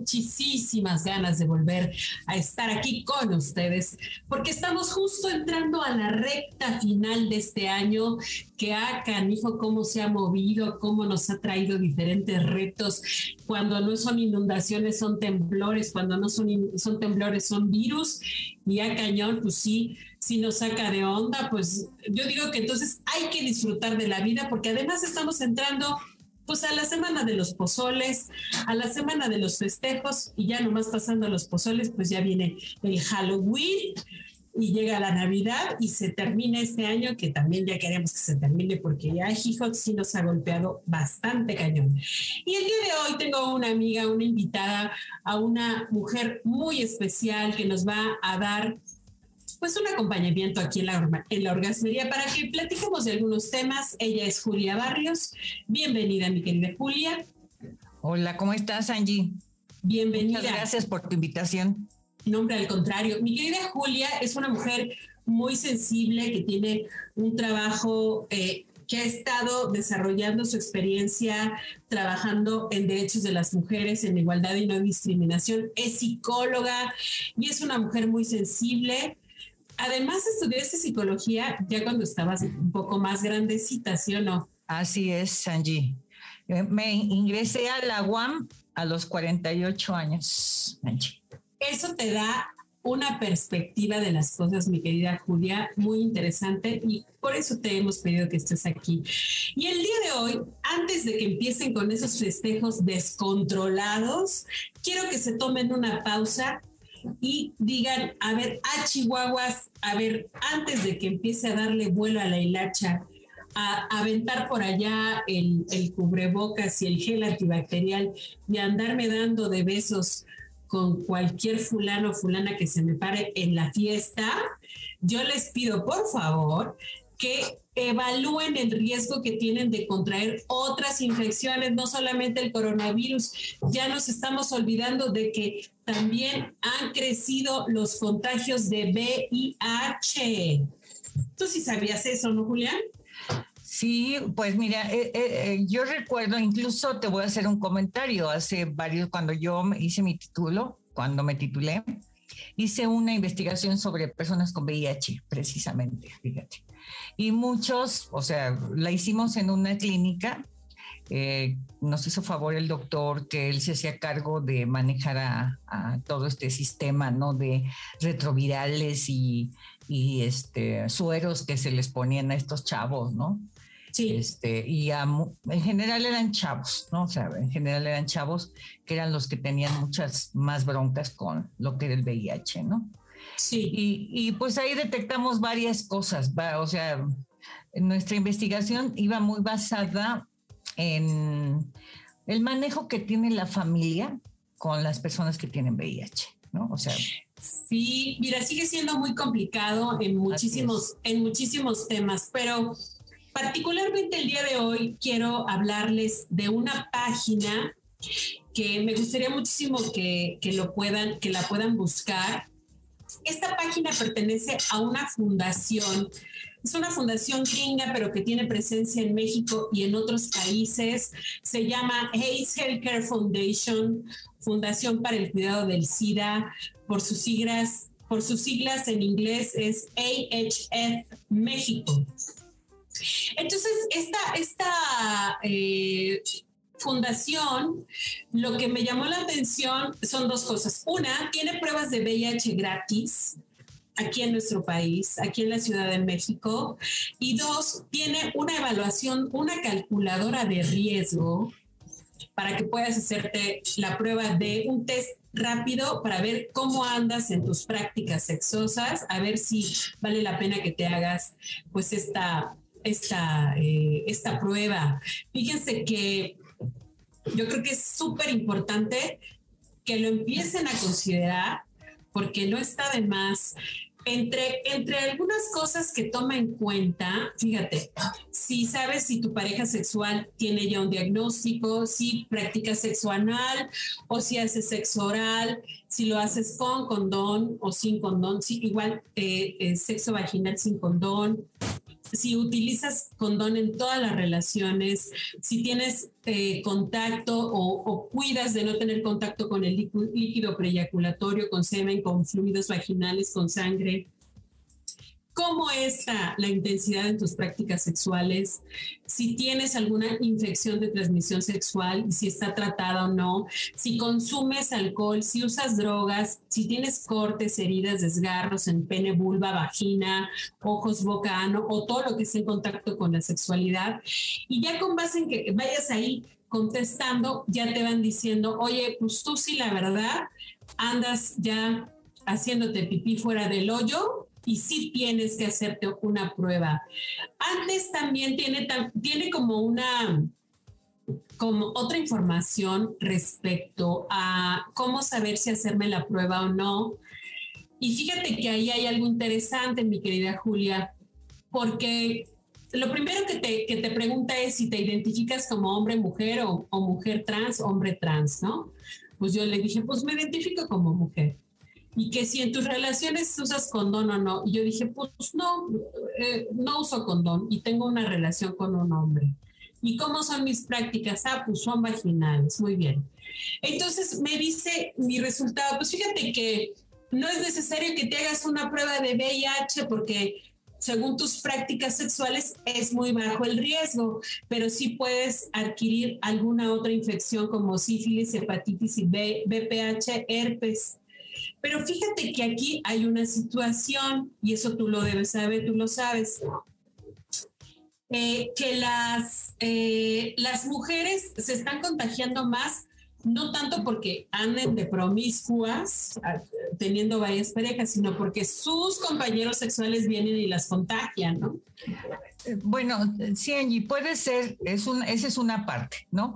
Muchísimas ganas de volver a estar aquí con ustedes, porque estamos justo entrando a la recta final de este año, que ha canijo cómo se ha movido, cómo nos ha traído diferentes retos. Cuando no son inundaciones, son temblores, cuando no son, son temblores, son virus, y a cañón, pues sí, si nos saca de onda, pues yo digo que entonces hay que disfrutar de la vida, porque además estamos entrando pues a la semana de los pozoles, a la semana de los festejos y ya nomás pasando a los pozoles, pues ya viene el Halloween y llega la Navidad y se termina este año, que también ya queremos que se termine porque ya Hijot sí nos ha golpeado bastante cañón. Y el día de hoy tengo una amiga, una invitada, a una mujer muy especial que nos va a dar pues un acompañamiento aquí en la, en la orgasmería para que platiquemos de algunos temas. Ella es Julia Barrios. Bienvenida, mi querida Julia. Hola, ¿cómo estás, Angie? Bienvenida. Muchas gracias por tu invitación. Nombre al contrario. Mi querida Julia es una mujer muy sensible que tiene un trabajo eh, que ha estado desarrollando su experiencia trabajando en derechos de las mujeres, en igualdad y no discriminación. Es psicóloga y es una mujer muy sensible además estudiaste psicología ya cuando estabas un poco más grandecita, ¿sí o no? Así es, Sanji. Eh, me ingresé a la UAM a los 48 años, Angie. Eso te da una perspectiva de las cosas, mi querida Julia, muy interesante y por eso te hemos pedido que estés aquí. Y el día de hoy, antes de que empiecen con esos festejos descontrolados, quiero que se tomen una pausa y digan, a ver, a Chihuahuas, a ver, antes de que empiece a darle vuelo a la hilacha, a aventar por allá el, el cubrebocas y el gel antibacterial y andarme dando de besos con cualquier fulano o fulana que se me pare en la fiesta, yo les pido por favor que evalúen el riesgo que tienen de contraer otras infecciones, no solamente el coronavirus. Ya nos estamos olvidando de que también han crecido los contagios de VIH. ¿Tú sí sabías eso, no, Julián? Sí, pues mira, eh, eh, eh, yo recuerdo, incluso te voy a hacer un comentario, hace varios, cuando yo hice mi título, cuando me titulé, hice una investigación sobre personas con VIH, precisamente, fíjate. Y muchos, o sea, la hicimos en una clínica. Eh, nos hizo favor el doctor que él se hacía cargo de manejar a, todo este sistema, ¿no? De retrovirales y, y, este, sueros que se les ponían a estos chavos, ¿no? Sí. Este, y en general eran chavos, ¿no? O sea, en general eran chavos que eran los que tenían muchas más broncas con lo que era el VIH, ¿no? Sí. Y, pues ahí detectamos varias cosas, o sea, nuestra investigación iba muy basada en el manejo que tiene la familia con las personas que tienen VIH, ¿no? O sea. Sí, mira, sigue siendo muy complicado en muchísimos, en muchísimos temas, pero particularmente el día de hoy quiero hablarles de una página que me gustaría muchísimo que, que lo puedan, que la puedan buscar esta página pertenece a una fundación. Es una fundación gringa, pero que tiene presencia en México y en otros países. Se llama Hayes Healthcare Foundation, Fundación para el Cuidado del SIDA. Por sus siglas, por sus siglas en inglés es AHF México. Entonces, esta, esta eh, fundación, lo que me llamó la atención son dos cosas. Una, tiene pruebas de VIH gratis aquí en nuestro país, aquí en la Ciudad de México. Y dos, tiene una evaluación, una calculadora de riesgo para que puedas hacerte la prueba de un test rápido para ver cómo andas en tus prácticas sexosas, a ver si vale la pena que te hagas pues esta esta, eh, esta prueba. Fíjense que yo creo que es súper importante que lo empiecen a considerar porque no está de más. Entre, entre algunas cosas que toma en cuenta, fíjate, si sabes si tu pareja sexual tiene ya un diagnóstico, si practica sexo anal o si hace sexo oral, si lo haces con condón o sin condón, si igual eh, eh, sexo vaginal sin condón, si utilizas condón en todas las relaciones, si tienes eh, contacto o, cuidas de no tener contacto con el líquido preyaculatorio, con semen, con fluidos vaginales, con sangre, cómo está la intensidad en tus prácticas sexuales, si tienes alguna infección de transmisión sexual y si está tratada o no, si consumes alcohol, si usas drogas, si tienes cortes, heridas, desgarros en pene, vulva, vagina, ojos, boca, ano o todo lo que esté en contacto con la sexualidad. Y ya con base en que vayas ahí contestando, ya te van diciendo, oye, pues tú sí, la verdad, andas ya haciéndote pipí fuera del hoyo y sí tienes que hacerte una prueba. Antes también tiene, tiene como una como otra información respecto a cómo saber si hacerme la prueba o no. Y fíjate que ahí hay algo interesante, mi querida Julia, porque lo primero que te, que te pregunta es si te identificas como hombre, mujer o, o mujer trans, hombre trans, ¿no? Pues yo le dije, pues me identifico como mujer y que si en tus relaciones usas condón o no. Y yo dije, pues no, eh, no uso condón y tengo una relación con un hombre. ¿Y cómo son mis prácticas? Ah, pues son vaginales, muy bien. Entonces me dice mi resultado, pues fíjate que no es necesario que te hagas una prueba de VIH porque según tus prácticas sexuales es muy bajo el riesgo, pero sí puedes adquirir alguna otra infección como sífilis, hepatitis y B, BPH, herpes. Pero fíjate que aquí hay una situación, y eso tú lo debes saber, tú lo sabes, eh, que las, eh, las mujeres se están contagiando más, no tanto porque anden de promiscuas, teniendo varias parejas, sino porque sus compañeros sexuales vienen y las contagian, ¿no? Bueno, sí, Angie, puede ser, es un, esa es una parte, ¿no?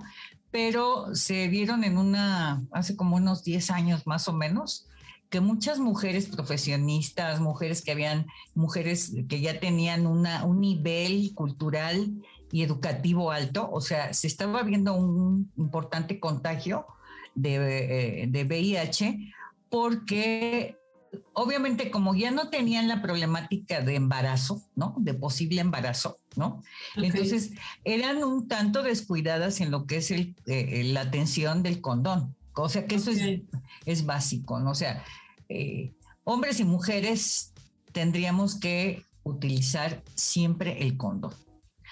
Pero se dieron en una, hace como unos 10 años más o menos, que muchas mujeres profesionistas, mujeres que habían, mujeres que ya tenían una, un nivel cultural y educativo alto, o sea, se estaba viendo un importante contagio de, eh, de VIH porque obviamente como ya no tenían la problemática de embarazo, ¿no? De posible embarazo, ¿no? Entonces eran un tanto descuidadas en lo que es el, eh, la atención del condón. O sea que eso es, es, básico, ¿no? O sea, eh, hombres y mujeres tendríamos que utilizar siempre el condón.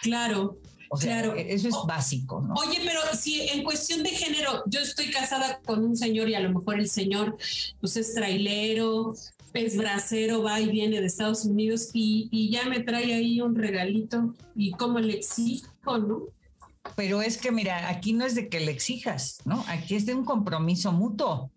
Claro. O sea, claro. E-, eso es básico, ¿no? Oye, pero si en cuestión de género, yo estoy casada con un señor y a lo mejor el señor pues es trailero, es bracero, va y viene de Estados Unidos y, y ya me trae ahí un regalito y cómo le exijo, ¿no? Pero es que, mira, aquí no es de que le exijas, ¿no? Aquí es de un compromiso mutuo,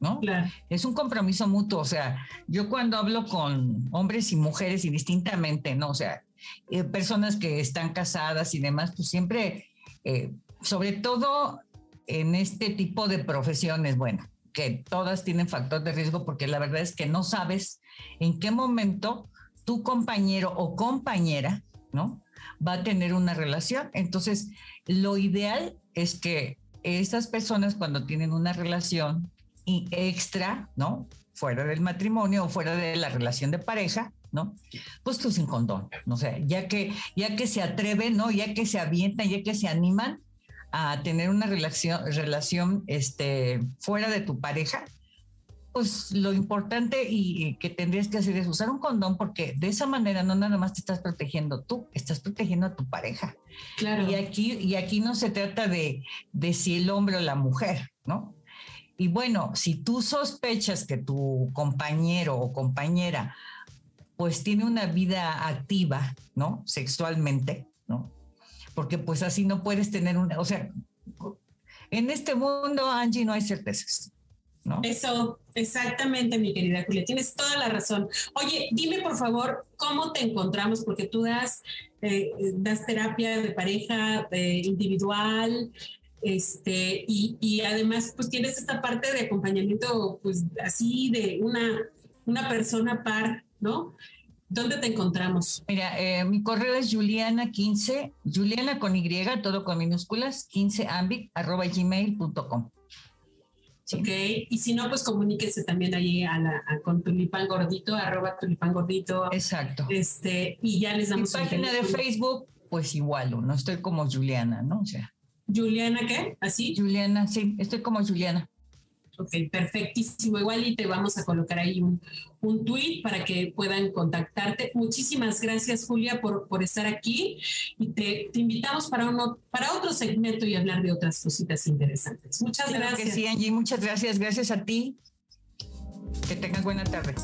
¿no? Claro. Es un compromiso mutuo. O sea, yo cuando hablo con hombres y mujeres indistintamente, ¿no? O sea, eh, personas que están casadas y demás, pues siempre, eh, sobre todo en este tipo de profesiones, bueno, que todas tienen factor de riesgo porque la verdad es que no sabes en qué momento tu compañero o compañera, ¿no? va a tener una relación. Entonces, lo ideal es que esas personas cuando tienen una relación extra, ¿no? Fuera del matrimonio o fuera de la relación de pareja, ¿no? Pues tú sin condón, ¿no? sé ya que, ya que se atreven, ¿no? Ya que se avientan, ya que se animan a tener una relación, relación este, fuera de tu pareja, pues lo importante y que tendrías que hacer es usar un condón porque de esa manera no nada más te estás protegiendo tú, estás protegiendo a tu pareja. Claro. Y aquí, y aquí no se trata de, de si el hombre o la mujer, ¿no? Y bueno, si tú sospechas que tu compañero o compañera pues tiene una vida activa, ¿no? Sexualmente, ¿no? Porque pues así no puedes tener una, o sea, en este mundo, Angie, no hay certezas. ¿no? Eso, exactamente, mi querida Julia, tienes toda la razón. Oye, dime por favor, ¿cómo te encontramos? Porque tú das, eh, das terapia de pareja, individual, este, y, y, además pues tienes esta parte de acompañamiento, pues así de una, una persona par, ¿no? ¿Dónde te encontramos? Mira, eh, mi correo es juliana15, juliana con Y, todo con minúsculas, 15ambic, arroba gmail.com. Ok, y si no, pues comuníquese también ahí a la, con Tulipán Gordito, arroba Tulipán Gordito. Exacto. Este, y ya les damos Mi página de Facebook, pues igual, no estoy como Juliana, ¿no? O sea. ¿Juliana qué? ¿Así? Juliana, sí, estoy como Juliana. Ok, perfectísimo. Igual y te vamos a colocar ahí un, un tweet para que puedan contactarte. Muchísimas gracias, Julia, por, por estar aquí y te, te, invitamos para, uno, para otro segmento y hablar de otras cositas interesantes. Muchas claro gracias. Que sí, Angie, muchas gracias. Gracias a ti. Que tengas buena tarde.